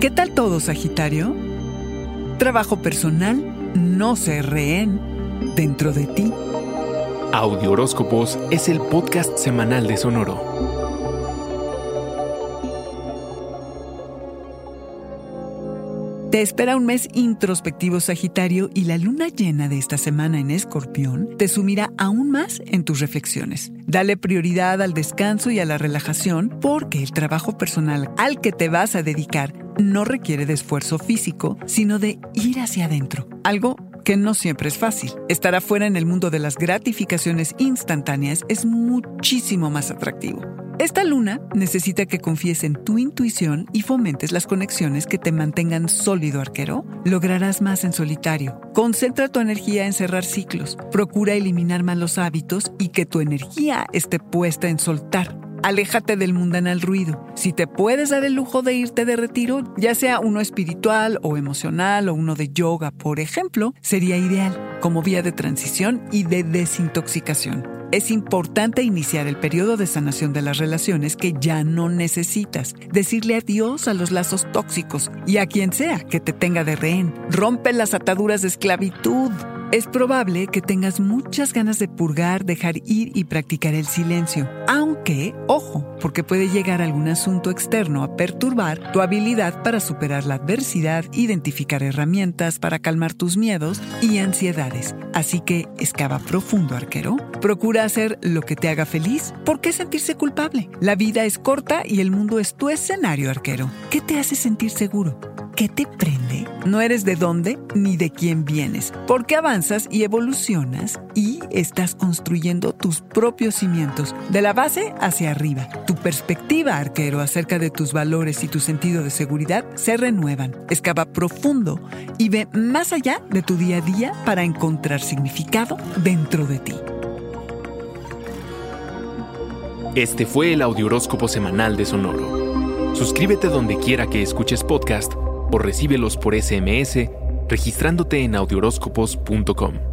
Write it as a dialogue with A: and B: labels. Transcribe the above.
A: ¿Qué tal todo, Sagitario? Trabajo personal, no se rehén dentro de ti.
B: Audio Horóscopos es el podcast semanal de Sonoro.
A: Te espera un mes introspectivo Sagitario y la luna llena de esta semana en Escorpión te sumirá aún más en tus reflexiones. Dale prioridad al descanso y a la relajación porque el trabajo personal al que te vas a dedicar no requiere de esfuerzo físico, sino de ir hacia adentro. Algo que no siempre es fácil. Estar afuera en el mundo de las gratificaciones instantáneas es muchísimo más atractivo. Esta luna necesita que confíes en tu intuición y fomentes las conexiones que te mantengan sólido arquero. Lograrás más en solitario. Concentra tu energía en cerrar ciclos. Procura eliminar malos hábitos y que tu energía esté puesta en soltar. Aléjate del mundanal ruido. Si te puedes dar el lujo de irte de retiro, ya sea uno espiritual o emocional o uno de yoga, por ejemplo, sería ideal como vía de transición y de desintoxicación es importante iniciar el periodo de sanación de las relaciones que ya no necesitas, decirle adiós a los lazos tóxicos y a quien sea que te tenga de rehén. Rompe las ataduras de esclavitud. Es probable que tengas muchas ganas de purgar, dejar ir y practicar el silencio. Aunque, ojo, porque puede llegar algún asunto externo a perturbar tu habilidad para superar la adversidad, identificar herramientas para calmar tus miedos y ansiedades. Así que excava profundo, arquero. Procura hacer lo que te haga feliz. ¿Por qué sentirse culpable? La vida es corta y el mundo es tu escenario, arquero. ¿Qué te hace sentir seguro? ¿Qué te prende? No eres de dónde ni de quién vienes, porque avanzas y evolucionas y estás construyendo tus propios cimientos, de la base hacia arriba. Tu perspectiva, arquero, acerca de tus valores y tu sentido de seguridad se renuevan. Excava profundo y ve más allá de tu día a día para encontrar significado dentro de ti.
B: Este fue el Audioróscopo Semanal de Sonoro. Suscríbete donde quiera que escuches podcast o recíbelos por SMS registrándote en audioróscopos.com.